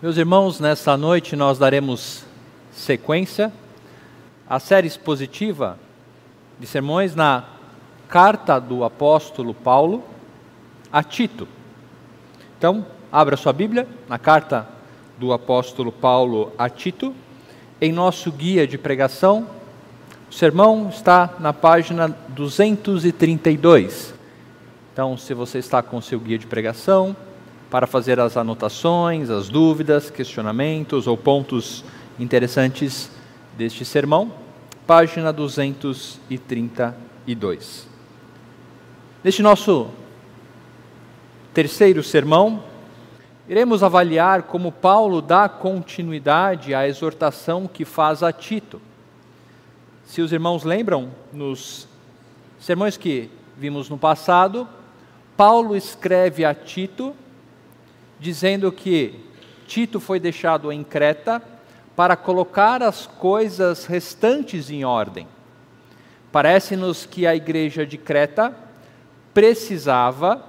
Meus irmãos, nesta noite nós daremos sequência à série expositiva de sermões na carta do apóstolo Paulo a Tito. Então, abra sua Bíblia na carta do apóstolo Paulo a Tito. Em nosso guia de pregação, o sermão está na página 232. Então, se você está com o seu guia de pregação, para fazer as anotações, as dúvidas, questionamentos ou pontos interessantes deste sermão, página 232. Neste nosso terceiro sermão, iremos avaliar como Paulo dá continuidade à exortação que faz a Tito. Se os irmãos lembram, nos sermões que vimos no passado, Paulo escreve a Tito dizendo que Tito foi deixado em Creta para colocar as coisas restantes em ordem. Parece-nos que a igreja de Creta precisava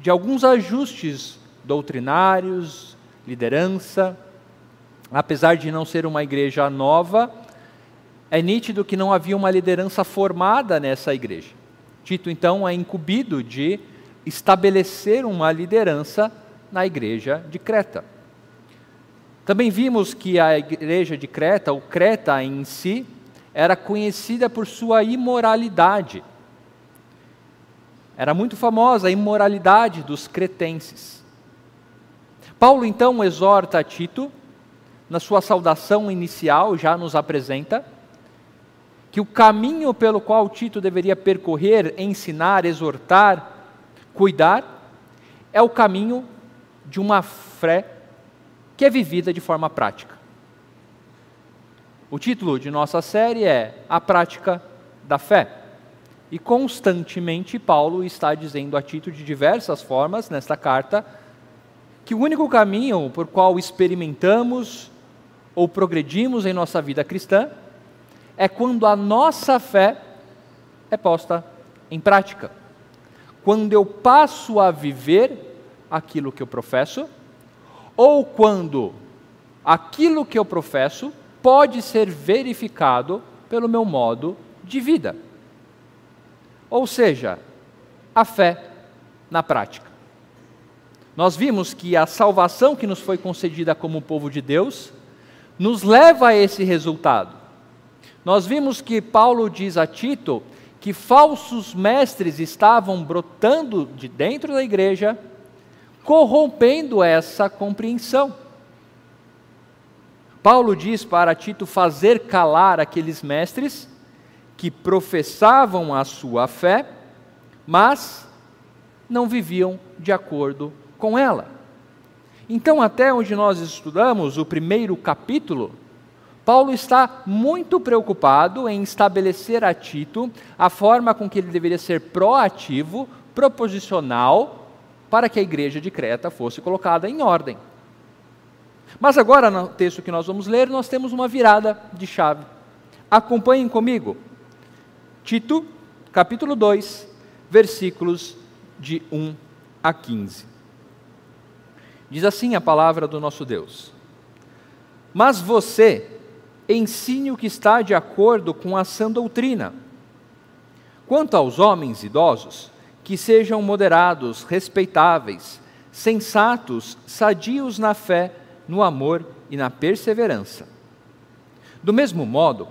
de alguns ajustes doutrinários, liderança. Apesar de não ser uma igreja nova, é nítido que não havia uma liderança formada nessa igreja. Tito, então, é incumbido de estabelecer uma liderança na igreja de Creta. Também vimos que a igreja de Creta, ou Creta em si, era conhecida por sua imoralidade. Era muito famosa a imoralidade dos cretenses. Paulo então exorta Tito, na sua saudação inicial, já nos apresenta, que o caminho pelo qual Tito deveria percorrer, ensinar, exortar, cuidar, é o caminho de uma fé que é vivida de forma prática. O título de nossa série é A Prática da Fé. E constantemente Paulo está dizendo a Tito de diversas formas nesta carta que o único caminho por qual experimentamos ou progredimos em nossa vida cristã é quando a nossa fé é posta em prática. Quando eu passo a viver aquilo que eu professo, ou quando aquilo que eu professo pode ser verificado pelo meu modo de vida. Ou seja, a fé na prática. Nós vimos que a salvação que nos foi concedida como povo de Deus nos leva a esse resultado. Nós vimos que Paulo diz a Tito que falsos mestres estavam brotando de dentro da igreja corrompendo essa compreensão. Paulo diz para Tito fazer calar aqueles mestres que professavam a sua fé, mas não viviam de acordo com ela. Então, até onde nós estudamos o primeiro capítulo, Paulo está muito preocupado em estabelecer a Tito a forma com que ele deveria ser proativo, proposicional para que a igreja de Creta fosse colocada em ordem. Mas agora, no texto que nós vamos ler, nós temos uma virada de chave. Acompanhem comigo. Tito, capítulo 2, versículos de 1 a 15. Diz assim a palavra do nosso Deus: Mas você ensine o que está de acordo com a sã doutrina. Quanto aos homens idosos, que sejam moderados, respeitáveis, sensatos, sadios na fé, no amor e na perseverança. Do mesmo modo,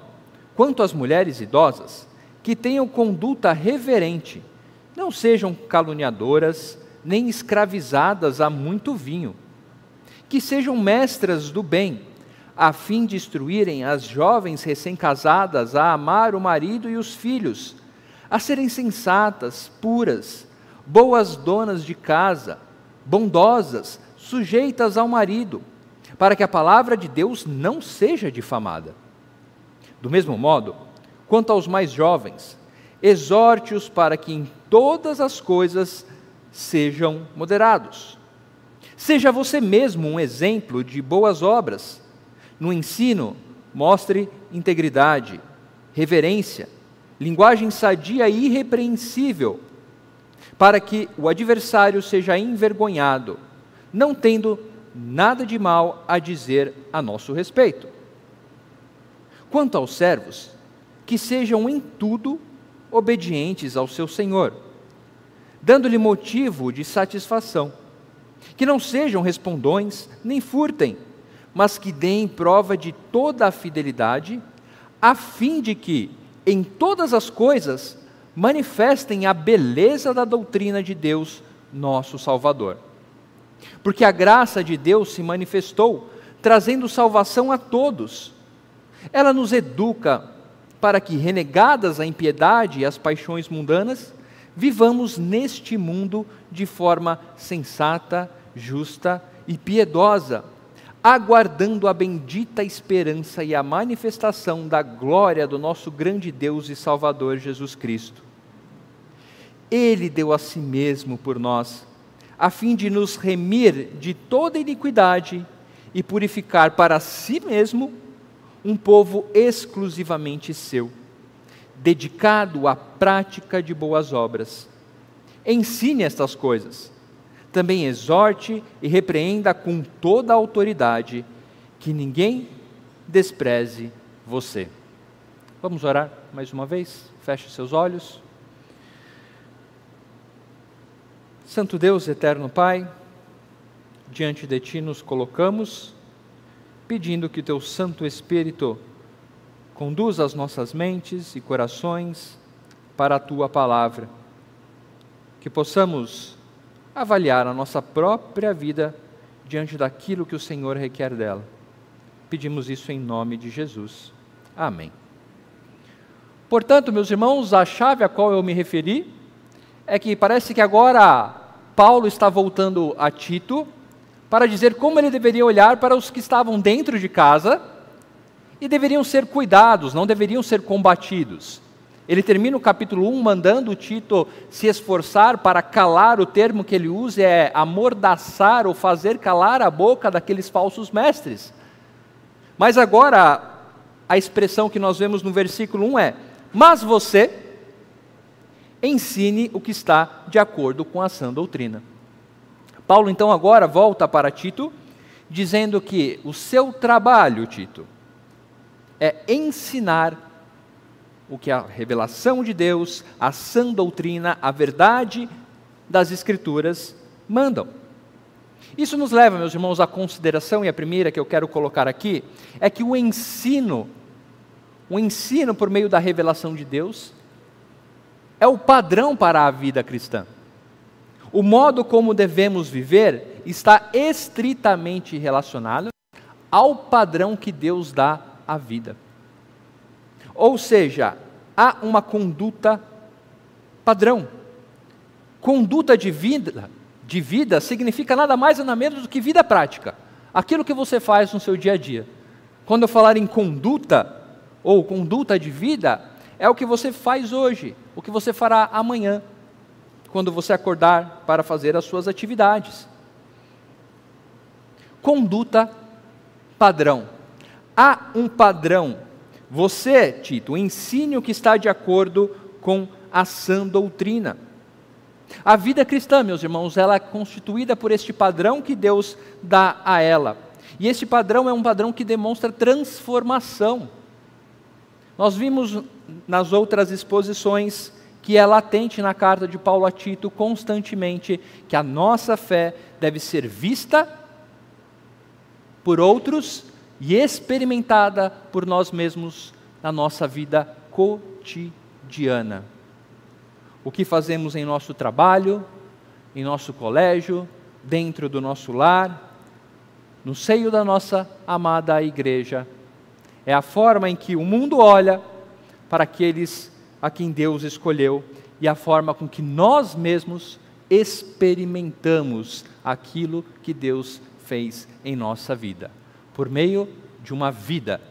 quanto às mulheres idosas, que tenham conduta reverente, não sejam caluniadoras, nem escravizadas a muito vinho, que sejam mestras do bem, a fim de instruírem as jovens recém-casadas a amar o marido e os filhos, a serem sensatas, puras, boas donas de casa, bondosas, sujeitas ao marido, para que a palavra de Deus não seja difamada. Do mesmo modo, quanto aos mais jovens, exorte-os para que em todas as coisas sejam moderados. Seja você mesmo um exemplo de boas obras. No ensino, mostre integridade, reverência, linguagem sadia e irrepreensível, para que o adversário seja envergonhado, não tendo nada de mal a dizer a nosso respeito. Quanto aos servos, que sejam em tudo obedientes ao seu Senhor, dando-lhe motivo de satisfação. Que não sejam respondões, nem furtem, mas que deem prova de toda a fidelidade, a fim de que, em todas as coisas, manifestem a beleza da doutrina de Deus, nosso Salvador. Porque a graça de Deus se manifestou, trazendo salvação a todos. Ela nos educa para que, renegadas a impiedade e as paixões mundanas, vivamos neste mundo de forma sensata, justa e piedosa, aguardando a bendita esperança e a manifestação da glória do nosso grande Deus e Salvador Jesus Cristo. Ele deu a si mesmo por nós, a fim de nos remir de toda iniquidade e purificar para si mesmo um povo exclusivamente seu, dedicado à prática de boas obras. Ensine estas coisas. Também exorte e repreenda com toda a autoridade, que ninguém despreze você. Vamos orar mais uma vez? Feche seus olhos. Santo Deus, eterno Pai, diante de Ti nos colocamos pedindo que teu Santo Espírito conduza as nossas mentes e corações para a tua palavra, que possamos avaliar a nossa própria vida diante daquilo que o Senhor requer dela. Pedimos isso em nome de Jesus. Amém. Portanto, meus irmãos, a chave a qual eu me referi é que parece que agora Paulo está voltando a Tito para dizer como ele deveria olhar para os que estavam dentro de casa e deveriam ser cuidados, não deveriam ser combatidos. Ele termina o capítulo 1 mandando Tito se esforçar para calar, o termo que ele usa é amordaçar ou fazer calar a boca daqueles falsos mestres. Mas agora, a expressão que nós vemos no versículo 1 é: Mas você ensine o que está de acordo com a sã doutrina. Paulo então agora volta para Tito, dizendo que o seu trabalho, Tito, é ensinar o que a revelação de Deus, a sã doutrina, a verdade das Escrituras mandam. Isso nos leva, meus irmãos, à consideração, e a primeira que eu quero colocar aqui, é que o ensino, o ensino por meio da revelação de Deus, é o padrão para a vida cristã. O modo como devemos viver está estritamente relacionado ao padrão que Deus dá à vida. Ou seja, há uma conduta padrão. Conduta de vida, de vida significa nada mais nada menos do que vida prática. Aquilo que você faz no seu dia a dia. Quando eu falar em conduta ou conduta de vida, é o que você faz hoje, o que você fará amanhã, quando você acordar para fazer as suas atividades. Conduta padrão. Há um padrão. Você, Tito, ensine o que está de acordo com a sã doutrina. A vida cristã, meus irmãos, ela é constituída por este padrão que Deus dá a ela. E este padrão é um padrão que demonstra transformação. Nós vimos nas outras exposições que é latente na carta de Paulo a Tito constantemente, que a nossa fé deve ser vista por outros e experimentada por nós mesmos na nossa vida cotidiana. O que fazemos em nosso trabalho, em nosso colégio, dentro do nosso lar, no seio da nossa amada igreja, é a forma em que o mundo olha para aqueles a quem Deus escolheu e a forma com que nós mesmos experimentamos aquilo que Deus fez em nossa vida, por meio de uma vida,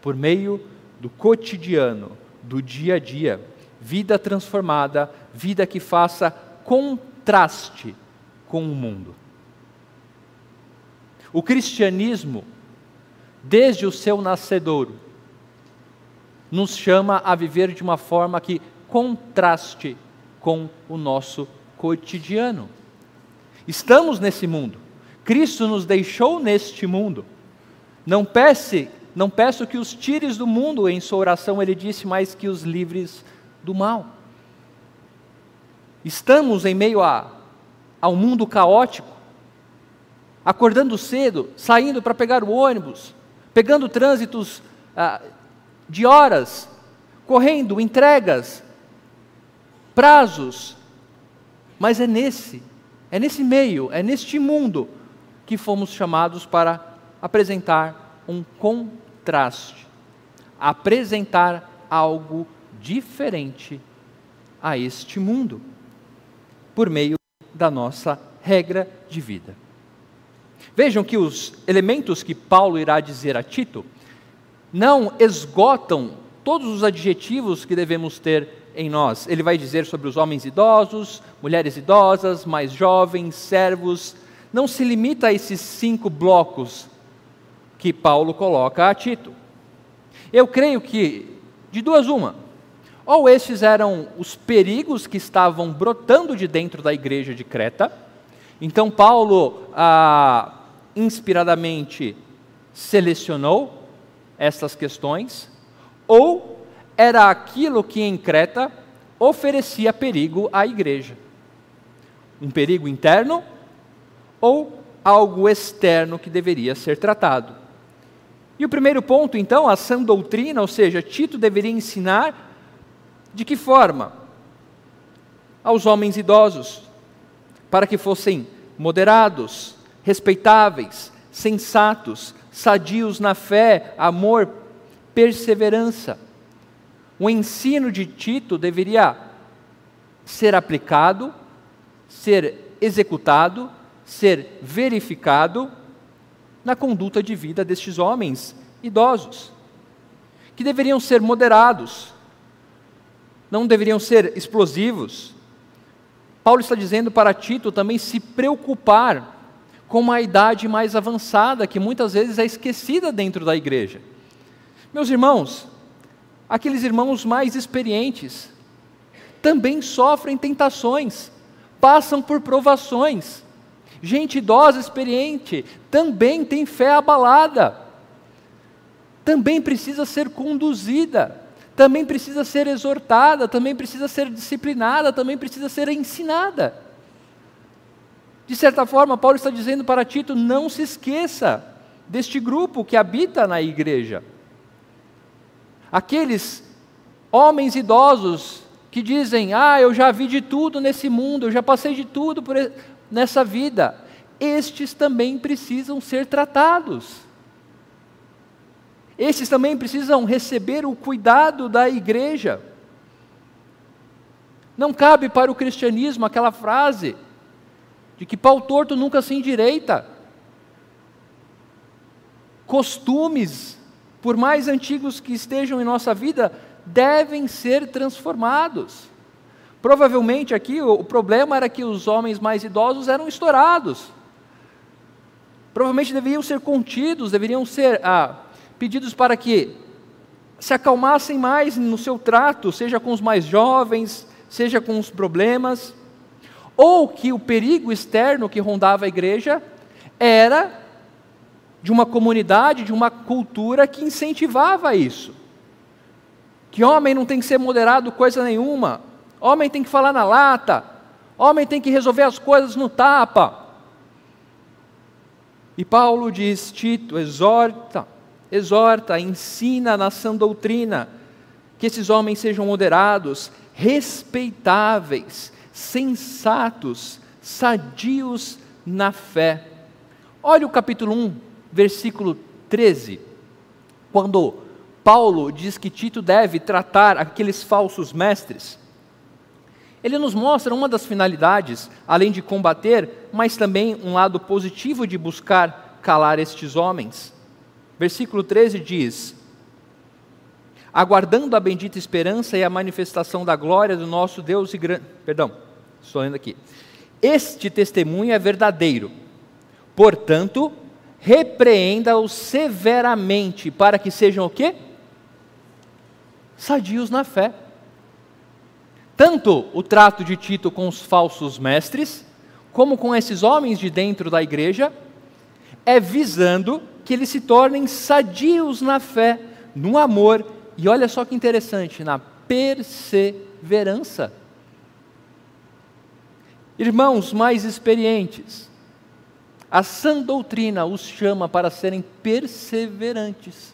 por meio do cotidiano, do dia a dia, vida transformada, vida que faça contraste com o mundo. O cristianismo, desde o seu nascedouro, nos chama a viver de uma forma que contraste com o nosso cotidiano. Estamos nesse mundo, Cristo nos deixou neste mundo. Não peça, não peço que os tires do mundo, em sua oração ele disse, mas que os livres do mal. Estamos em meio a, a um mundo caótico, acordando cedo, saindo para pegar o ônibus, pegando trânsitos ah, de horas, correndo entregas, prazos, mas é nesse, é nesse meio, é neste mundo que fomos chamados para apresentar um contraste, apresentar algo diferente a este mundo, por meio da nossa regra de vida. Vejam que os elementos que Paulo irá dizer a Tito não esgotam todos os adjetivos que devemos ter em nós. Ele vai dizer sobre os homens idosos, mulheres idosas, mais jovens, servos. Não se limita a esses cinco blocos que Paulo coloca a Tito. Eu creio que, de duas uma, ou estes eram os perigos que estavam brotando de dentro da igreja de Creta, então Paulo, ah, inspiradamente, selecionou essas questões, ou era aquilo que em Creta oferecia perigo à igreja. Um perigo interno ou algo externo que deveria ser tratado. E o primeiro ponto, então, a sã doutrina, ou seja, Tito deveria ensinar de que forma? Aos homens idosos, para que fossem moderados, respeitáveis, sensatos, sadios na fé, amor, perseverança. O ensino de Tito deveria ser aplicado, ser executado, ser verificado na conduta de vida destes homens idosos, que deveriam ser moderados, não deveriam ser explosivos. Paulo está dizendo para Tito também se preocupar com uma idade mais avançada, que muitas vezes é esquecida dentro da igreja. Meus irmãos, aqueles irmãos mais experientes também sofrem tentações, passam por provações. Gente idosa, experiente, também tem fé abalada, também precisa ser conduzida, também precisa ser exortada, também precisa ser disciplinada, também precisa ser ensinada. De certa forma, Paulo está dizendo para Tito: não se esqueça deste grupo que habita na igreja aqueles homens idosos que dizem: Ah, eu já vi de tudo nesse mundo, eu já passei de tudo por nessa vida. Estes também precisam ser tratados. Estes também precisam receber o cuidado da igreja. Não cabe para o cristianismo aquela frase de que pau torto nunca se endireita. Costumes por mais antigos que estejam em nossa vida, devem ser transformados. Provavelmente aqui o, problema era que os homens mais idosos eram estourados. Provavelmente deveriam ser contidos, deveriam ser ah, pedidos para que se acalmassem mais no seu trato, seja com os mais jovens, seja com os problemas, ou que o perigo externo que rondava a igreja era de uma comunidade, de uma cultura que incentivava isso. Que homem não tem que ser moderado coisa nenhuma, homem tem que falar na lata, homem tem que resolver as coisas no tapa. E Paulo diz: Tito, exorta, exorta, ensina na sã doutrina, que esses homens sejam moderados, respeitáveis, sensatos, sadios na fé. Olha o capítulo 1, versículo 13, quando Paulo diz que Tito deve tratar aqueles falsos mestres, ele nos mostra uma das finalidades, além de combater, mas também um lado positivo de buscar calar estes homens. Versículo 13 diz: Aguardando a bendita esperança e a manifestação da glória do nosso Deus e grande. Perdão, estou lendo aqui. Este testemunho é verdadeiro. Portanto, repreenda-os severamente, para que sejam o quê? Sadios na fé. Tanto o trato de Tito com os falsos mestres, como com esses homens de dentro da igreja, é visando que eles se tornem sadios na fé, no amor e olha só que interessante, na perseverança. Irmãos mais experientes, a sã doutrina os chama para serem perseverantes.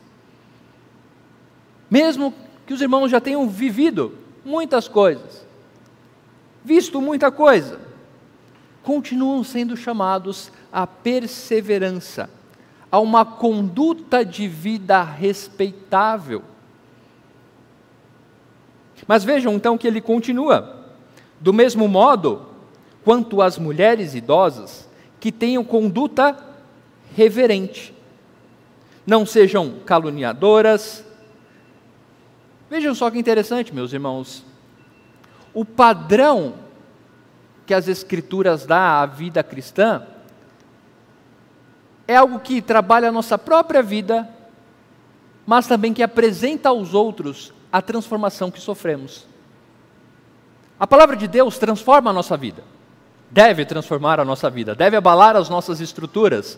Mesmo que os irmãos já tenham vivido muitas coisas, visto muita coisa, continuam sendo chamados à perseverança, a uma conduta de vida respeitável. Mas vejam então que ele continua. Do mesmo modo, quanto às mulheres idosas, que tenham conduta reverente. Não sejam caluniadoras. Vejam só que interessante, meus irmãos. O padrão que as Escrituras dá à vida cristã é algo que trabalha a nossa própria vida, mas também que apresenta aos outros a transformação que sofremos. A palavra de Deus transforma a nossa vida, deve transformar a nossa vida, deve abalar as nossas estruturas,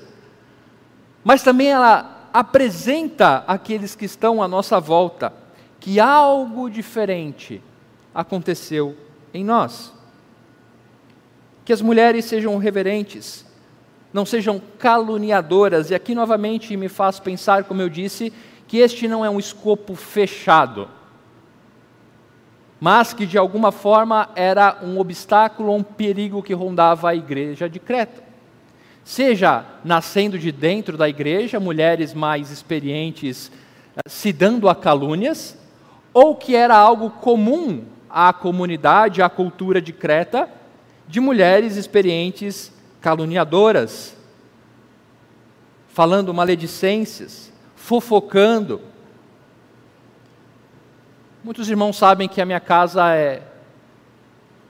mas também ela apresenta àqueles que estão à nossa volta que algo diferente aconteceu em nós. Que as mulheres sejam reverentes, não sejam caluniadoras, e aqui novamente me faz pensar, como eu disse, que este não é um escopo fechado mas que de alguma forma era um obstáculo, um perigo que rondava a igreja de Creta. Seja nascendo de dentro da igreja, mulheres mais experientes eh, se dando a calúnias, ou que era algo comum à comunidade, à cultura de Creta, de mulheres experientes caluniadoras, falando maledicências, fofocando, Muitos irmãos sabem que a minha casa é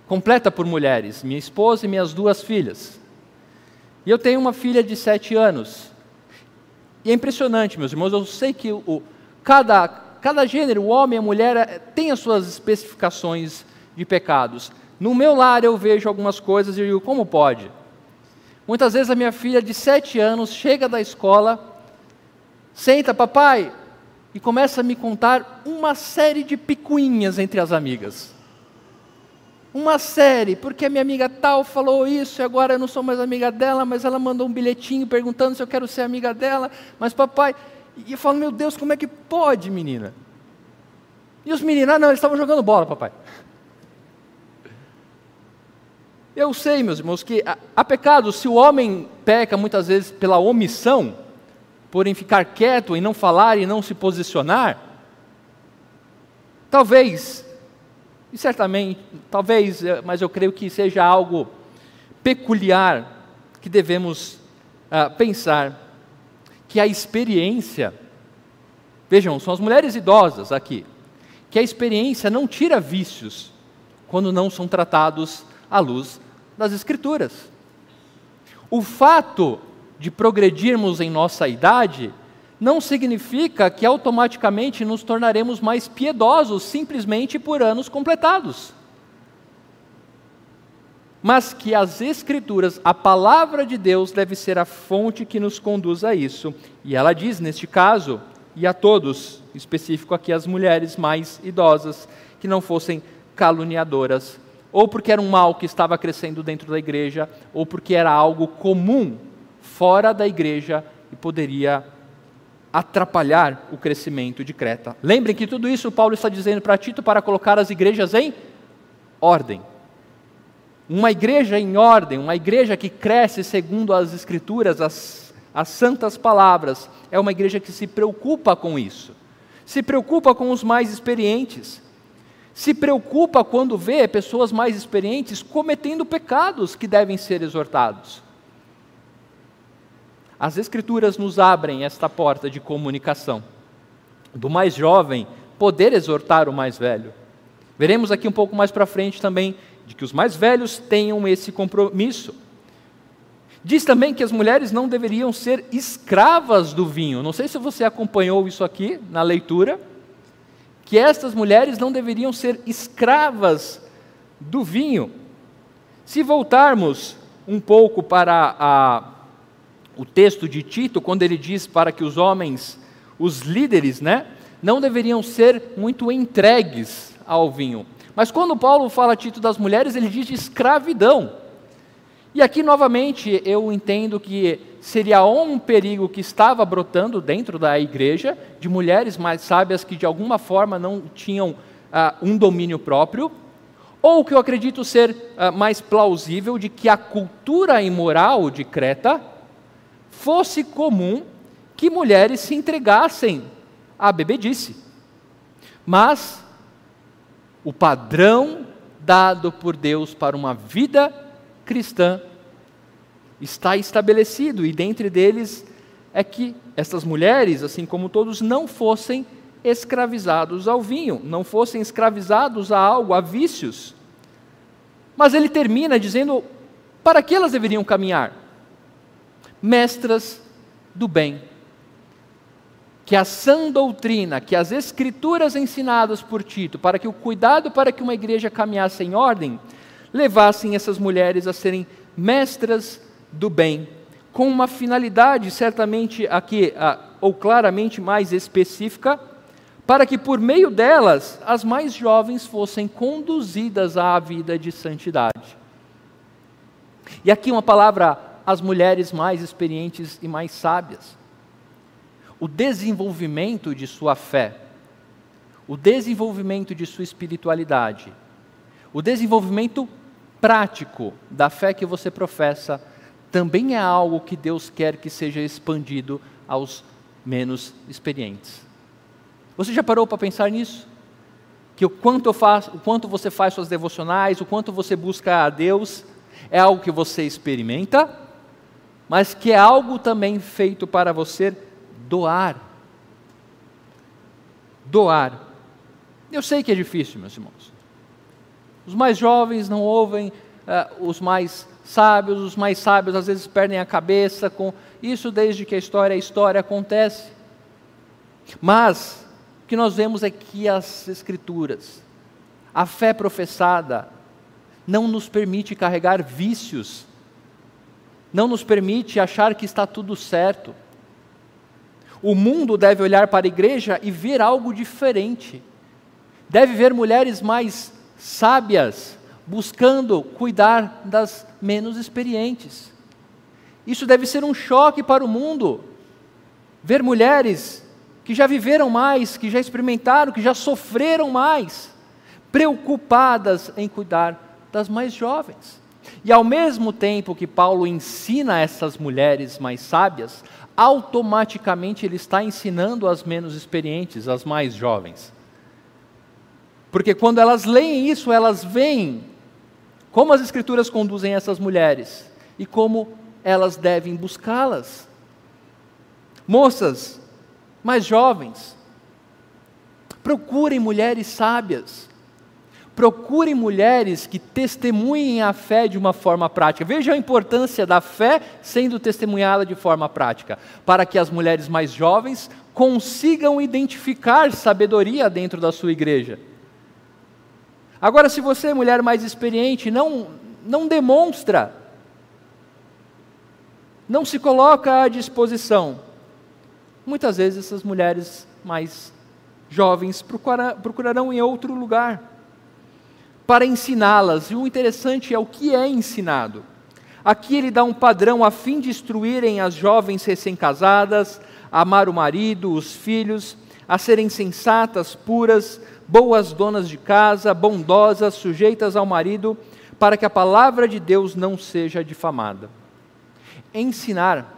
completa por mulheres, minha esposa e minhas duas filhas. E eu tenho uma filha de sete anos. E é impressionante, meus irmãos, eu sei que o, cada, cada gênero, o homem e a mulher, é, tem as suas especificações de pecados. No meu lar eu vejo algumas coisas e digo, como pode? Muitas vezes a minha filha de sete anos chega da escola, senta, papai, e começa a me contar uma série de picuinhas entre as amigas. Uma série, porque a minha amiga tal falou isso e agora eu não sou mais amiga dela, mas ela mandou um bilhetinho perguntando se eu quero ser amiga dela, mas papai. E eu falo, meu Deus, como é que pode, menina? E os meninos, ah, não, eles estavam jogando bola, papai. Eu sei, meus irmãos, que há pecado, se o homem peca muitas vezes pela omissão, porém ficar quieto e não falar e não se posicionar, talvez, e certamente, talvez, eh, mas eu creio que seja algo peculiar que devemos uh, pensar, que a experiência, vejam, são as mulheres idosas aqui, que a experiência não tira vícios quando não são tratados à luz das Escrituras. O fato de progredirmos em nossa idade, não significa que automaticamente nos tornaremos mais piedosos simplesmente por anos completados. Mas que as Escrituras, a palavra de Deus, deve ser a fonte que nos conduz a isso. E ela diz, neste caso, e a todos, específico aqui as mulheres mais idosas, que não fossem caluniadoras, ou porque era um mal que estava crescendo dentro da igreja, ou porque era algo comum fora da igreja e poderia atrapalhar o crescimento de Creta. Lembrem que tudo isso Paulo está dizendo para Tito para colocar as igrejas em ordem. Uma igreja em ordem, uma igreja que cresce segundo as Escrituras, as, as santas palavras, é uma igreja que se preocupa com isso. Se preocupa com os mais experientes. Se preocupa quando vê pessoas mais experientes cometendo pecados que devem ser exortados. As Escrituras nos abrem esta porta de comunicação, do mais jovem poder exortar o mais velho. Veremos aqui um pouco mais para frente também de que os mais velhos tenham esse compromisso. Diz também que as mulheres não deveriam ser escravas do vinho. Não sei se você acompanhou isso aqui na leitura. Que estas mulheres não deveriam ser escravas do vinho. Se voltarmos um pouco para a o texto de Tito, quando ele diz para que os homens, os líderes, né, não deveriam ser muito entregues ao vinho. Mas quando Paulo fala a Tito das mulheres, ele diz de escravidão. E aqui novamente eu entendo que seria um perigo que estava brotando dentro da igreja, de mulheres mais sábias que de alguma forma não tinham ah, um domínio próprio, ou o que eu acredito ser ah, mais plausível, de que a cultura imoral de Creta fosse comum que mulheres se entregassem à bebedice. Mas o padrão dado por Deus para uma vida cristã está estabelecido, e dentre deles é que essas mulheres, assim como todos, não fossem escravizados ao vinho, não fossem escravizados a algo, a vícios. Mas ele termina dizendo para que elas deveriam caminhar? Mestras do bem. Que a sã doutrina, que as escrituras ensinadas por Tito, para que o cuidado para que uma igreja caminhasse em ordem, levassem essas mulheres a serem mestras do bem, com uma finalidade certamente aqui, ou claramente mais específica, para que por meio delas as mais jovens fossem conduzidas à vida de santidade. E aqui uma palavra às mulheres mais experientes e mais sábias. O desenvolvimento de sua fé, o desenvolvimento de sua espiritualidade, o desenvolvimento prático da fé que você professa também é algo que Deus quer que seja expandido aos menos experientes. Você já parou para pensar nisso? Que o quanto, faço, o quanto você faz suas devocionais, o quanto você busca a Deus, é algo que você experimenta, mas que é algo também feito para você doar. Doar. Eu sei que é difícil, meus irmãos. Os mais jovens não ouvem uh, os mais sábios, os mais sábios às vezes perdem a cabeça com isso desde que a história é história acontece. Mas o que nós vemos é que as escrituras, a fé professada, não nos permite carregar vícios, não nos permite achar que está tudo certo. O mundo deve olhar para a igreja e ver algo diferente. Deve ver mulheres mais sábias, buscando cuidar das menos experientes. Isso deve ser um choque para o mundo. Ver mulheres que já viveram mais, que já experimentaram, que já sofreram mais, preocupadas em cuidar das mais jovens. E ao mesmo tempo que Paulo ensina essas mulheres mais sábias, automaticamente ele está ensinando as menos experientes, as mais jovens. Porque quando elas leem isso, elas veem como as Escrituras conduzem essas mulheres e como elas devem buscá-las. Moças mais jovens, procurem mulheres sábias, procurem mulheres que testemunhem a fé de uma forma prática. Veja a importância da fé sendo testemunhada de forma prática, para que as mulheres mais jovens consigam identificar sabedoria dentro da sua igreja Agora, se você é mulher mais experiente, não, não demonstra, não se coloca à disposição. Muitas vezes essas mulheres mais jovens procurarão em outro lugar para ensiná-las. E o interessante é o que é ensinado. Aqui ele dá um padrão a fim de instruírem as jovens recém-casadas a amar o marido, os filhos, a serem sensatas, puras, boas donas de casa, bondosas, sujeitas ao marido, para que a palavra de Deus não seja difamada. Ensinar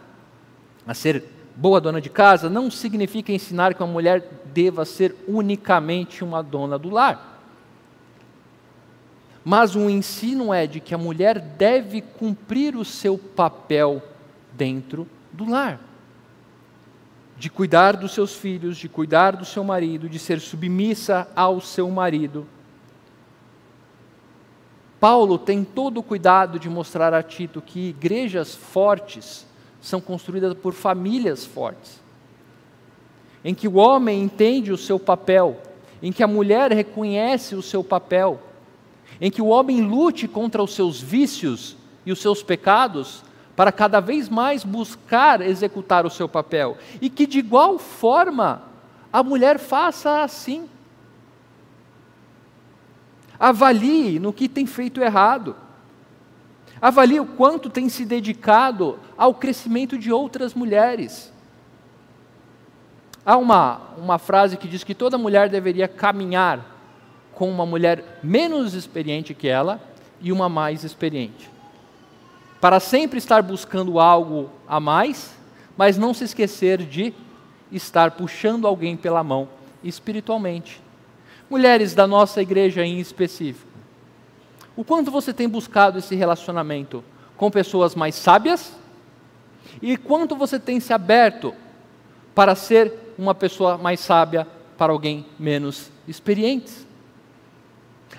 a ser boa dona de casa não significa ensinar que uma mulher deva ser unicamente uma dona do lar. Mas o ensino é de que a mulher deve cumprir o seu papel dentro do lar de cuidar dos seus filhos, de cuidar do seu marido, de ser submissa ao seu marido. Paulo tem todo o cuidado de mostrar a Tito que igrejas fortes são construídas por famílias fortes, em que o homem entende o seu papel, em que a mulher reconhece o seu papel, em que o homem lute contra os seus vícios e os seus pecados, para cada vez mais buscar executar o seu papel, e que de igual forma a mulher faça assim. Avalie no que tem feito errado. Avalie o quanto tem se dedicado ao crescimento de outras mulheres. Há uma, uma frase que diz que toda mulher deveria caminhar com uma mulher menos experiente que ela e uma mais experiente. Para sempre estar buscando algo a mais, mas não se esquecer de estar puxando alguém pela mão espiritualmente. Mulheres da nossa igreja em específico, o quanto você tem buscado esse relacionamento com pessoas mais sábias e quanto você tem se aberto para ser uma pessoa mais sábia para alguém menos experiente.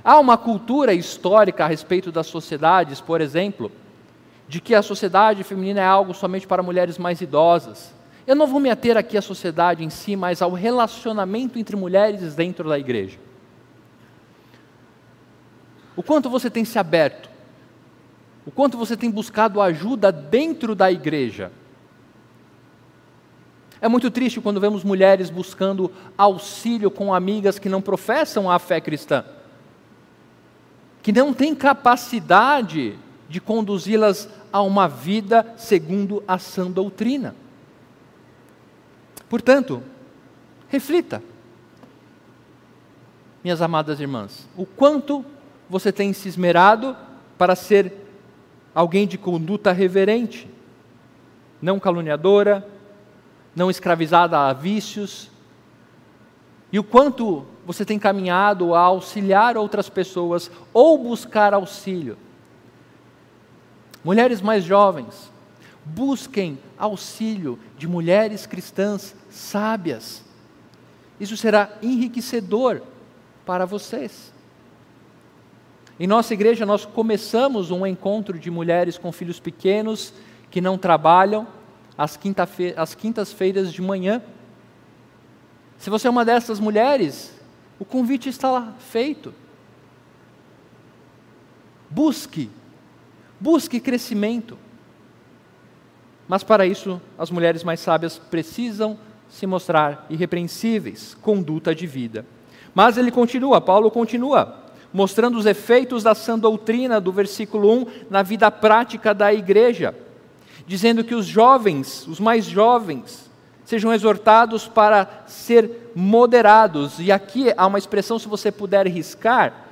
Há uma cultura histórica a respeito das sociedades, por exemplo, de que a sociedade feminina é algo somente para mulheres mais idosas. Eu não vou me ater aqui à sociedade em si, mas ao relacionamento entre mulheres dentro da igreja. O quanto você tem se aberto, o quanto você tem buscado ajuda dentro da igreja. É muito triste quando vemos mulheres buscando auxílio com amigas que não professam a fé cristã, que não têm capacidade de conduzi-las a uma vida segundo a sã doutrina. Portanto, reflita, minhas amadas irmãs, o quanto você tem se esmerado para ser alguém de conduta reverente, não caluniadora, não escravizada a vícios, e o quanto você tem caminhado a auxiliar outras pessoas ou buscar auxílio. Mulheres mais jovens, busquem auxílio de mulheres cristãs sábias. Isso será enriquecedor para vocês. Em nossa igreja, nós começamos um encontro de mulheres com filhos pequenos que não trabalham às, quintas-feiras de manhã. Se você é uma dessas mulheres, o convite está lá feito. Busque, busque crescimento. Mas para isso, as mulheres mais sábias precisam se mostrar irrepreensíveis, conduta de vida. Mas ele continua, Paulo continua, mostrando os efeitos da sã doutrina do versículo 1 na vida prática da igreja, dizendo que os jovens, os mais jovens, sejam exortados para ser moderados. E aqui há uma expressão, se você puder riscar,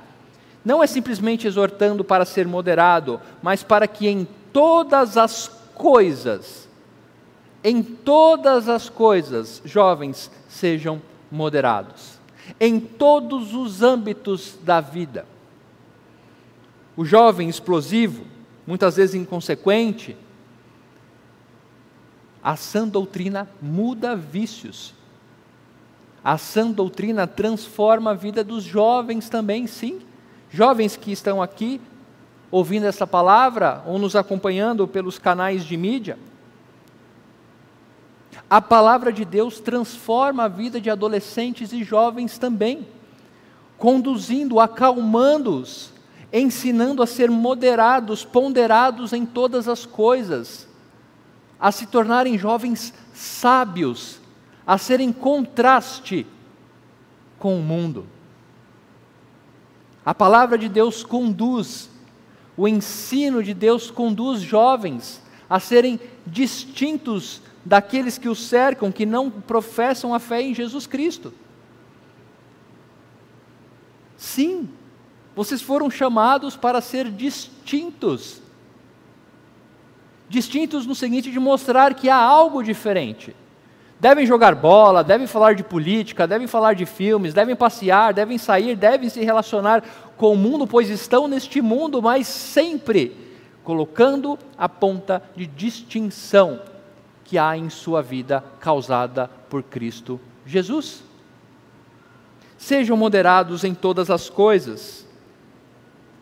não é simplesmente exortando para ser moderado, mas para que em todas as coisas, em todas as coisas, jovens, sejam moderados. Em todos os âmbitos da vida. O jovem explosivo, muitas vezes inconsequente, a sã doutrina muda vícios. A sã doutrina transforma a vida dos jovens também, sim. Jovens que estão aqui ouvindo essa palavra ou nos acompanhando pelos canais de mídia. A palavra de Deus transforma a vida de adolescentes e jovens também, conduzindo, acalmando-os, ensinando a ser moderados, ponderados em todas as coisas, a se tornarem jovens sábios, a serem contraste com o mundo. A palavra de Deus conduz o ensino de Deus conduz jovens a serem distintos daqueles que os cercam, que não professam a fé em Jesus Cristo. Sim, vocês foram chamados para ser distintos. Distintos no seguinte de mostrar que há algo diferente. Devem jogar bola, devem falar de política, devem falar de filmes, devem passear, devem sair, devem se relacionar com o mundo, pois estão neste mundo, mas sempre colocando a ponta de distinção que há em sua vida causada por Cristo Jesus. Sejam moderados em todas as coisas.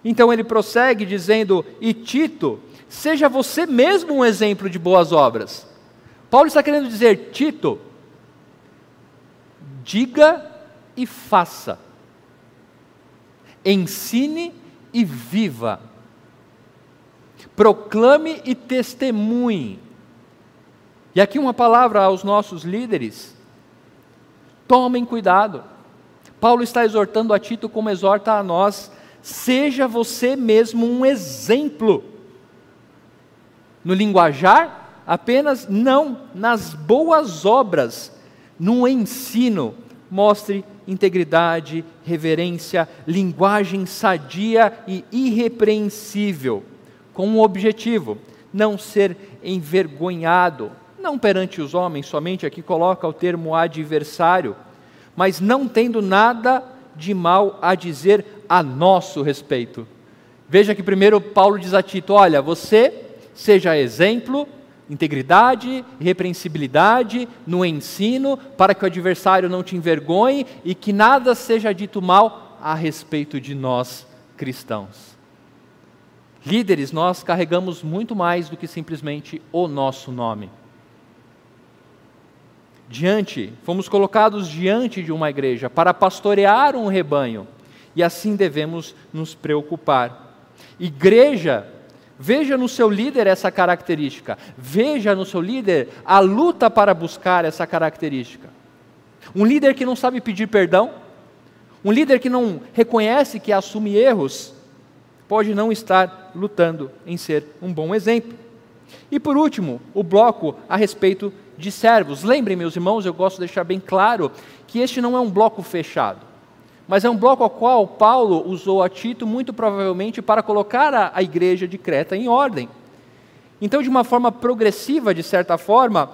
Então ele prossegue dizendo: E Tito, seja você mesmo um exemplo de boas obras. Paulo está querendo dizer, Tito, diga e faça ensine e viva. proclame e testemunhe. E aqui uma palavra aos nossos líderes: tomem cuidado. Paulo está exortando a Tito como exorta a nós: seja você mesmo um exemplo. No linguajar, apenas não, nas boas obras, no ensino, mostre integridade, reverência, linguagem sadia e irrepreensível, com um objetivo: não ser envergonhado, não perante os homens somente, aqui coloca o termo adversário, mas não tendo nada de mal a dizer a nosso respeito. Veja que primeiro Paulo diz a Tito: olha, você seja exemplo, integridade, repreensibilidade no ensino, para que o adversário não te envergonhe e que nada seja dito mal a respeito de nós cristãos. Líderes, nós carregamos muito mais do que simplesmente o nosso nome. Diante, fomos colocados diante de uma igreja para pastorear um rebanho, e assim devemos nos preocupar. Igreja, veja no seu líder essa característica, veja no seu líder a luta para buscar essa característica. Um líder que não sabe pedir perdão, um líder que não reconhece que assume erros, pode não estar lutando em ser um bom exemplo. E por último, o bloco a respeito de servos. Lembrem, meus irmãos, eu gosto de deixar bem claro que este não é um bloco fechado, mas é um bloco ao qual Paulo usou a Tito muito provavelmente para colocar a, a igreja de Creta em ordem. Então, de uma forma progressiva, de certa forma,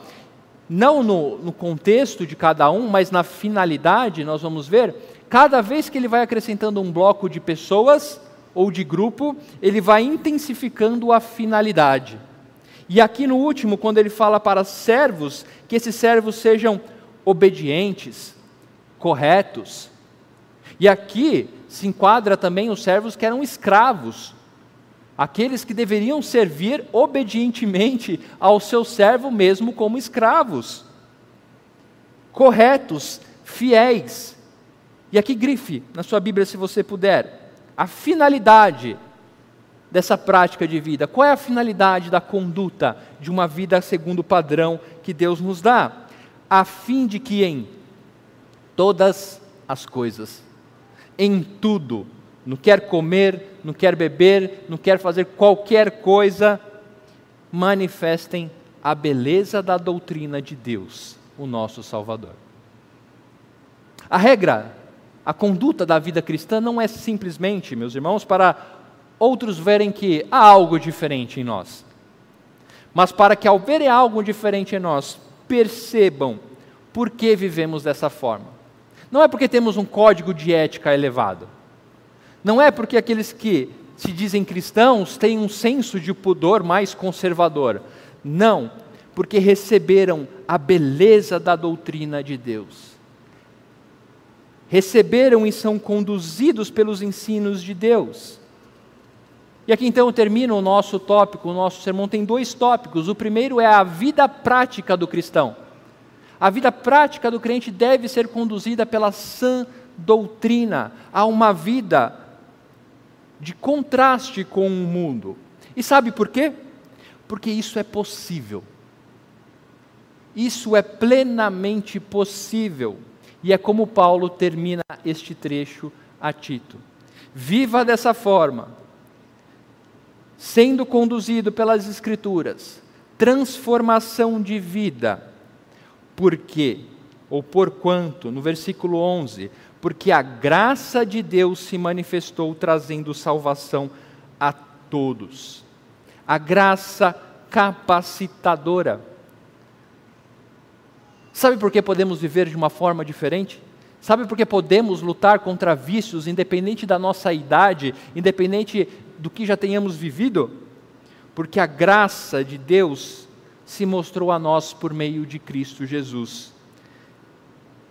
não no, no contexto de cada um, mas na finalidade, nós vamos ver, cada vez que ele vai acrescentando um bloco de pessoas ou de grupo, ele vai intensificando a finalidade. E aqui no último, quando ele fala para servos, que esses servos sejam obedientes, corretos. E aqui se enquadra também os servos que eram escravos, aqueles que deveriam servir obedientemente ao seu servo mesmo como escravos. Corretos, fiéis. E aqui grife na sua Bíblia se você puder. A finalidade dessa prática de vida? Qual é a finalidade da conduta de uma vida segundo o padrão que Deus nos dá? A fim de que em todas as coisas, em tudo, não quer comer, não quer beber, não quer fazer qualquer coisa, manifestem a beleza da doutrina de Deus, o nosso Salvador. A regra, a conduta da vida cristã não é simplesmente, meus irmãos, para outros verem que há algo diferente em nós. Mas para que ao verem algo diferente em nós, percebam por que vivemos dessa forma. Não é porque temos um código de ética elevado. Não é porque aqueles que se dizem cristãos têm um senso de pudor mais conservador. Não, porque receberam a beleza da doutrina de Deus. Receberam e são conduzidos pelos ensinos de Deus. E aqui então termina o nosso tópico, o nosso sermão tem dois tópicos. O primeiro é a vida prática do cristão. A vida prática do crente deve ser conduzida pela sã doutrina, a uma vida de contraste com o mundo. E sabe por quê? Porque isso é possível. Isso é plenamente possível. E é como Paulo termina este trecho a Tito. Viva dessa forma, sendo conduzido pelas Escrituras, transformação de vida, porque, ou porquanto, no versículo 11, porque a graça de Deus se manifestou trazendo salvação a todos. A graça capacitadora. Sabe por que podemos viver de uma forma diferente? Sabe por que podemos lutar contra vícios, independente da nossa idade, independente do que já tenhamos vivido? Porque a graça de Deus se mostrou a nós por meio de Cristo Jesus,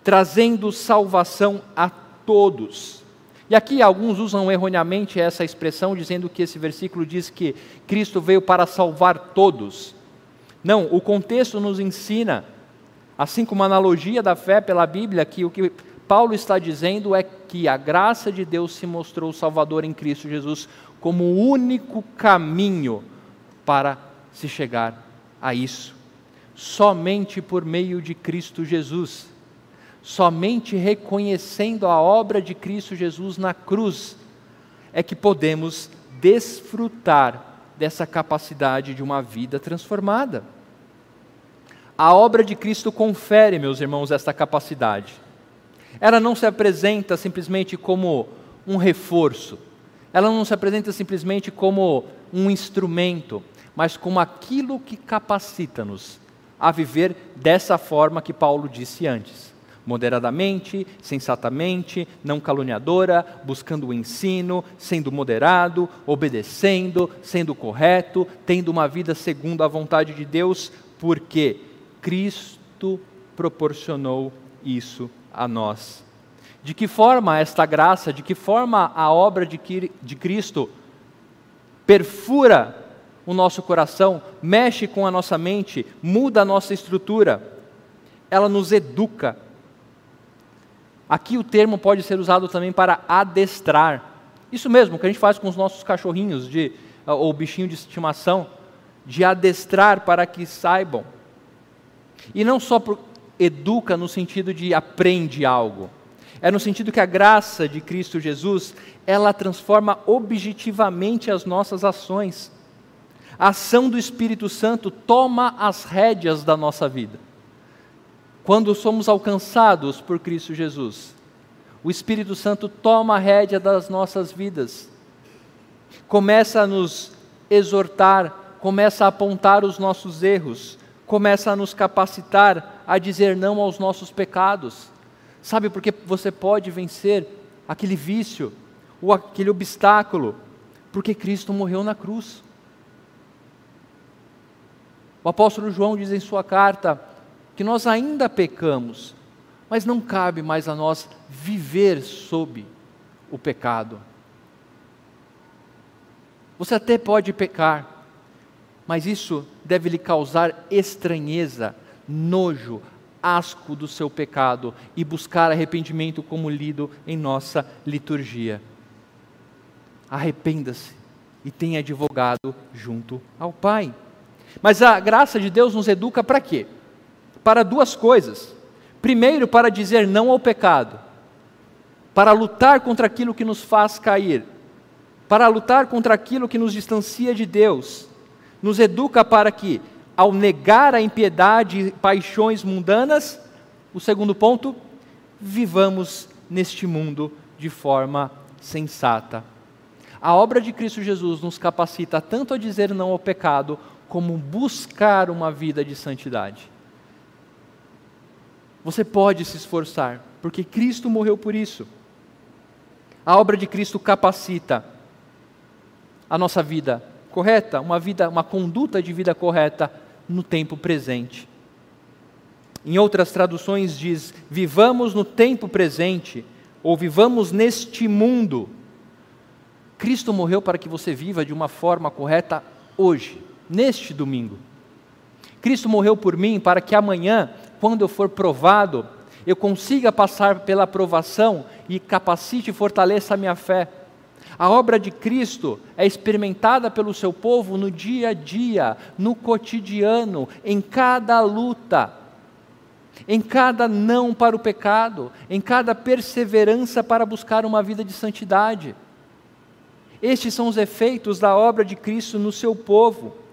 trazendo salvação a todos. E aqui alguns usam erroneamente essa expressão, dizendo que esse versículo diz que Cristo veio para salvar todos. Não, o contexto nos ensina, assim como a analogia da fé pela Bíblia, que o que Paulo está dizendo é que a graça de Deus se mostrou salvador em Cristo Jesus como o único caminho para se chegar a isso. Somente por meio de Cristo Jesus, somente reconhecendo a obra de Cristo Jesus na cruz, é que podemos desfrutar dessa capacidade de uma vida transformada. A obra de Cristo confere, meus irmãos, esta capacidade. Ela não se apresenta simplesmente como um reforço, ela não se apresenta simplesmente como um instrumento, mas como aquilo que capacita-nos a viver dessa forma que Paulo disse antes. Moderadamente, sensatamente, não caluniadora, buscando o ensino, sendo moderado, obedecendo, sendo correto, tendo uma vida segundo a vontade de Deus, porque Cristo proporcionou isso a nós. De que forma esta graça, de que forma a obra de, de Cristo perfura o nosso coração, mexe com a nossa mente, muda a nossa estrutura, ela nos educa. Aqui o termo pode ser usado também para adestrar. Isso mesmo que a gente faz com os nossos cachorrinhos de, ou bichinho de estimação, de adestrar para que saibam. E não só por, educa no sentido de aprende algo. É no sentido que a graça de Cristo Jesus, ela transforma objetivamente as nossas ações a ação do Espírito Santo toma as rédeas da nossa vida. Quando somos alcançados por Cristo Jesus, o Espírito Santo toma a rédea das nossas vidas, começa a nos exortar, começa a apontar os nossos erros, começa a nos capacitar a dizer não aos nossos pecados. Sabe por que você pode vencer aquele vício ou aquele obstáculo? Porque Cristo morreu na cruz. O apóstolo João diz em sua carta que nós ainda pecamos, mas não cabe mais a nós viver sob o pecado. Você até pode pecar, mas isso deve lhe causar estranheza, nojo, asco do seu pecado e buscar arrependimento, como lido em nossa liturgia. Arrependa-se e tenha advogado junto ao Pai. Mas a graça de Deus nos educa para quê? Para duas coisas. Primeiro, para dizer não ao pecado, para lutar contra aquilo que nos faz cair, para lutar contra aquilo que nos distancia de Deus. Nos educa para que, ao negar a impiedade e paixões mundanas, o segundo ponto, vivamos neste mundo de forma sensata. A obra de Cristo Jesus nos capacita tanto a dizer não ao pecado, como buscar uma vida de santidade. Você pode se esforçar, porque Cristo morreu por isso. A obra de Cristo capacita a nossa vida correta, uma vida, uma conduta de vida correta no tempo presente. Em outras traduções diz: vivamos no tempo presente, ou vivamos neste mundo. Cristo morreu para que você viva de uma forma correta hoje neste domingo. Cristo morreu por mim para que amanhã, quando eu for provado, eu consiga passar pela provação e capacite e fortaleça a minha fé. A obra de Cristo é experimentada pelo seu povo no dia a dia, no cotidiano, em cada luta, em cada não para o pecado, em cada perseverança para buscar uma vida de santidade. Estes são os efeitos da obra de Cristo no seu povo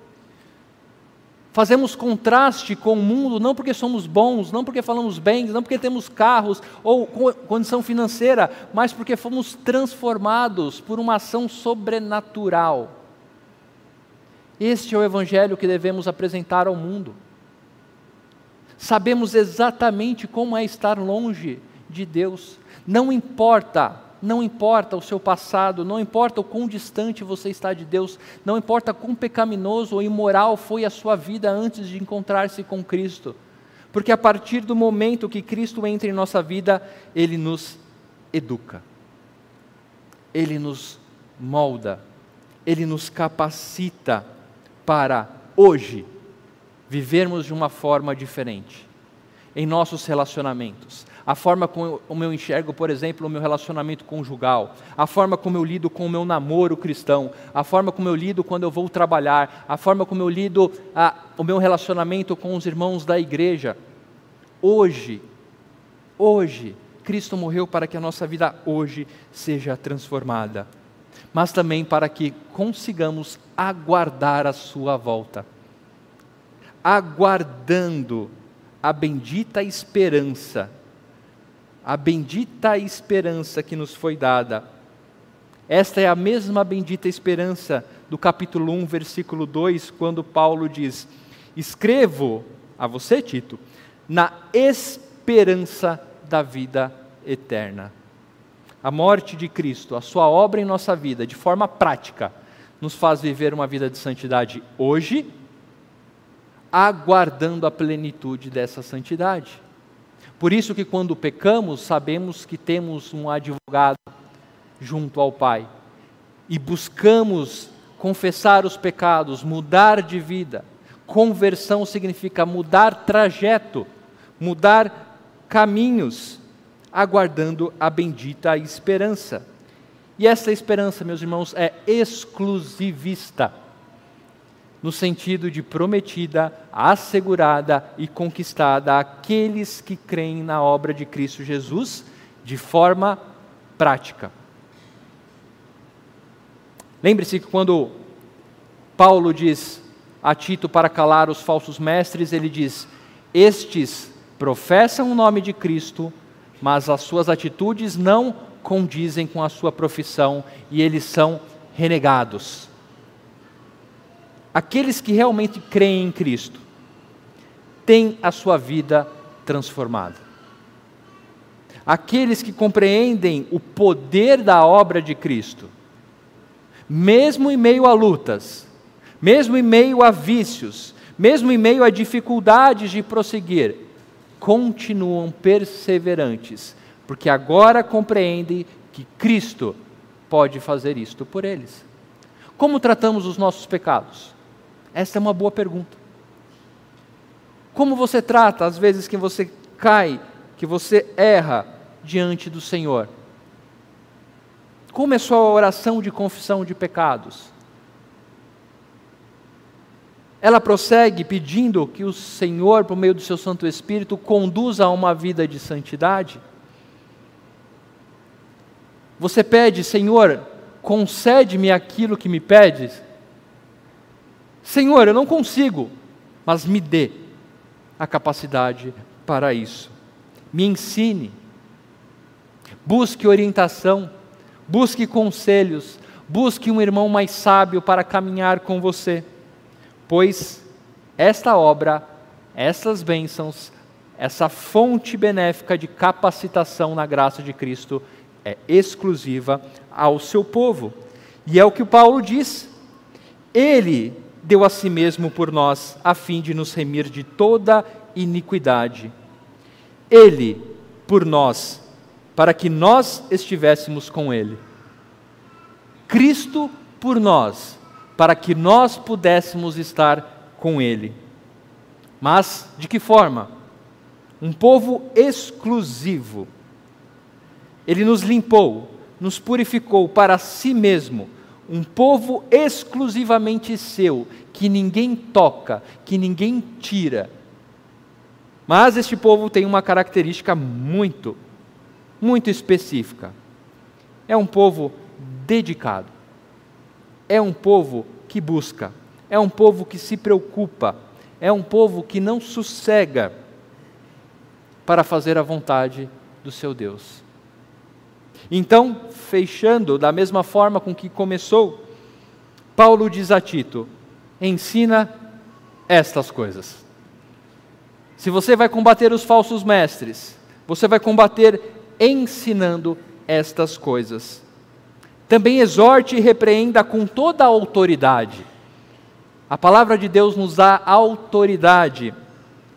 fazemos contraste com o mundo não porque somos bons, não porque falamos bem, não porque temos carros ou condição financeira, mas porque fomos transformados por uma ação sobrenatural. Este é o evangelho que devemos apresentar ao mundo. Sabemos exatamente como é estar longe de Deus. Não importa não importa o seu passado, não importa o quão distante você está de Deus, não importa quão pecaminoso ou imoral foi a sua vida antes de encontrar-se com Cristo. Porque a partir do momento que Cristo entra em nossa vida, Ele nos educa, Ele nos molda, Ele nos capacita para hoje vivermos de uma forma diferente. em nossos relacionamentos. A forma como eu enxergo, por exemplo, o meu relacionamento conjugal, a forma como eu lido com o meu namoro cristão, a forma como eu lido quando eu vou trabalhar, a forma como eu lido a, o meu relacionamento com os irmãos da igreja. Hoje, hoje, Cristo morreu para que a nossa vida hoje seja transformada, mas também para que consigamos aguardar a Sua volta. Aguardando a bendita esperança, a bendita esperança que nos foi dada. Esta é a mesma bendita esperança do capítulo 1, versículo 2, quando Paulo diz: Escrevo a você, Tito, na esperança da vida eterna. A morte de Cristo, a sua obra em nossa vida, de forma prática, nos faz viver uma vida de santidade hoje aguardando a plenitude dessa santidade. Por isso que quando pecamos, sabemos que temos um advogado junto ao Pai e buscamos confessar os pecados, mudar de vida. Conversão significa mudar trajeto, mudar caminhos, aguardando a bendita esperança. E essa esperança, meus irmãos, é exclusivista no sentido de prometida, assegurada e conquistada àqueles que creem na obra de Cristo Jesus de forma prática. Lembre-se que quando Paulo diz a Tito para calar os falsos mestres, ele diz: Estes professam o nome de Cristo, mas as suas atitudes não condizem com a sua profissão e eles são renegados aqueles que realmente creem em Cristo têm a sua vida transformada. Aqueles que compreendem o poder da obra de Cristo, mesmo em meio a lutas, mesmo em meio a vícios, mesmo em meio a dificuldades de prosseguir, continuam perseverantes, porque agora compreendem que Cristo pode fazer isto por eles. Como tratamos os nossos pecados? Essa é uma boa pergunta. Como você trata às vezes que você cai, que você erra diante do Senhor? Como é sua oração de confissão de pecados? Ela prossegue pedindo que o Senhor, por meio do seu Santo Espírito, conduza a uma vida de santidade? Você pede, Senhor, concede-me aquilo que me pedes? Senhor, eu não consigo, mas me dê a capacidade para isso. Me ensine. Busque orientação, busque conselhos, busque um irmão mais sábio para caminhar com você, pois esta obra, essas bênçãos, essa fonte benéfica de capacitação na graça de Cristo é exclusiva ao seu povo. E é o que Paulo diz. Ele deu a si mesmo por nós, a fim de nos remir de toda iniquidade. Ele, por nós, para que nós estivéssemos com Ele. Cristo por nós, para que nós pudéssemos estar com Ele. Mas de que forma? Um povo exclusivo. Ele nos limpou, nos purificou para si mesmo um povo exclusivamente seu, que ninguém toca, que ninguém tira. Mas este povo tem uma característica muito, muito específica. É um povo dedicado. É um povo que busca. É um povo que se preocupa. É um povo que não sossega para fazer a vontade do seu Deus. Então, fechando da mesma forma com que começou, Paulo diz a Tito: ensina estas coisas. Se você vai combater os falsos mestres, você vai combater ensinando estas coisas. Também exorte e repreenda com toda a autoridade. A palavra de Deus nos dá autoridade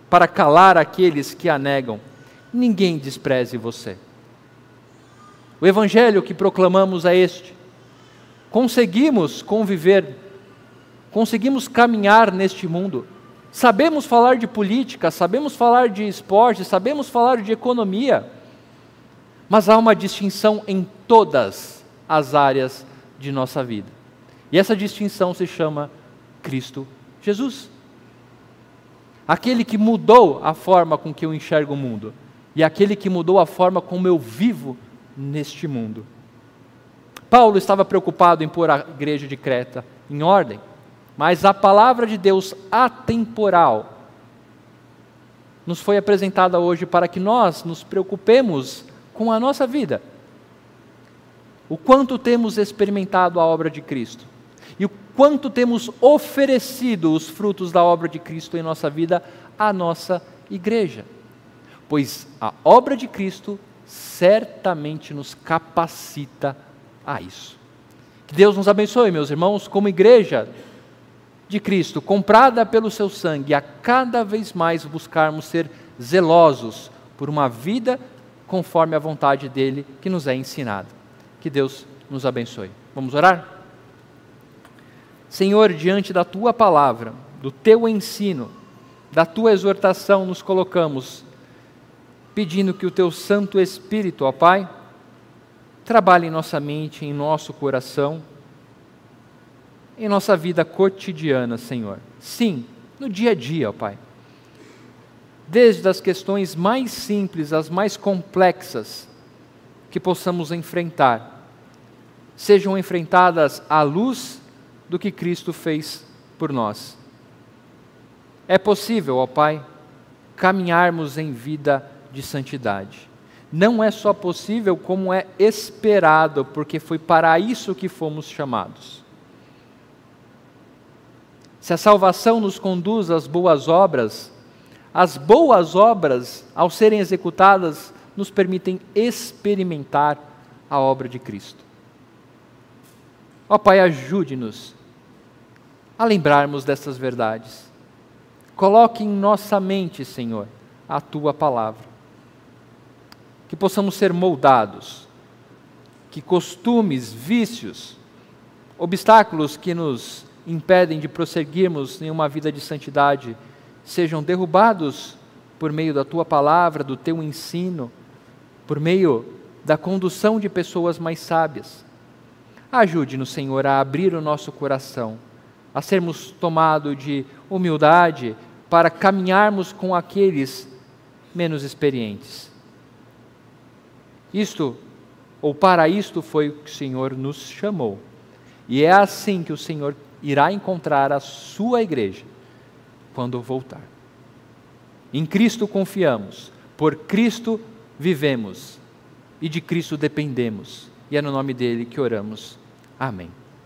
para calar aqueles que a negam. Ninguém despreze você. O evangelho que proclamamos é este. Conseguimos conviver, conseguimos caminhar neste mundo Sabemos falar de política, sabemos falar de esporte, sabemos falar de economia, mas há uma distinção em todas as áreas de nossa vida. E essa distinção se chama Cristo Jesus. Aquele que mudou a forma com que eu enxergo o mundo e aquele que mudou a forma como eu vivo neste mundo. Paulo estava preocupado em pôr a igreja de Creta em ordem, mas a palavra de Deus atemporal nos foi apresentada hoje para que nós nos preocupemos com a nossa vida. O quanto temos experimentado a obra de Cristo e o quanto temos oferecido os frutos da obra de Cristo em nossa vida à nossa igreja. Pois a obra de Cristo certamente nos capacita a isso. Que Deus nos abençoe, meus irmãos, como igreja de Cristo, comprada pelo seu sangue, a cada vez mais buscarmos ser zelosos por uma vida conforme a vontade dele que nos é ensinada. Que Deus nos abençoe. Vamos orar? Senhor, diante da tua palavra, do teu ensino, da tua exortação, nos colocamos, pedindo que o teu Santo Espírito, ó Pai, trabalhe em nossa mente, em nosso coração em nossa vida cotidiana, Senhor. Sim, no dia a dia, ó Pai. Desde as questões mais simples às mais complexas que possamos enfrentar, sejam enfrentadas à luz do que Cristo fez por nós. É possível, ó Pai, caminharmos em vida de santidade. Não é só possível, como é esperado, porque foi para isso que fomos chamados. Se a salvação nos conduz às boas obras, as boas obras, ao serem executadas, nos permitem experimentar a obra de Cristo. Ó Pai, ajude-nos a lembrarmos dessas verdades. Coloque em nossa mente, Senhor, a tua palavra. Que possamos ser moldados, que costumes, vícios, obstáculos que nos impedem de prosseguirmos em uma vida de santidade sejam derrubados por meio da tua palavra, do teu ensino, por meio da condução de pessoas mais sábias. Ajude-nos, Senhor, a abrir o nosso coração, a sermos tomados de humildade para caminharmos com aqueles menos experientes. Isto, ou para isto, foi o que o Senhor nos chamou. E é assim que o Senhor irá encontrar a sua igreja quando voltar. Em Cristo confiamos, por Cristo vivemos e de Cristo dependemos. E é no nome dele que oramos. Amém.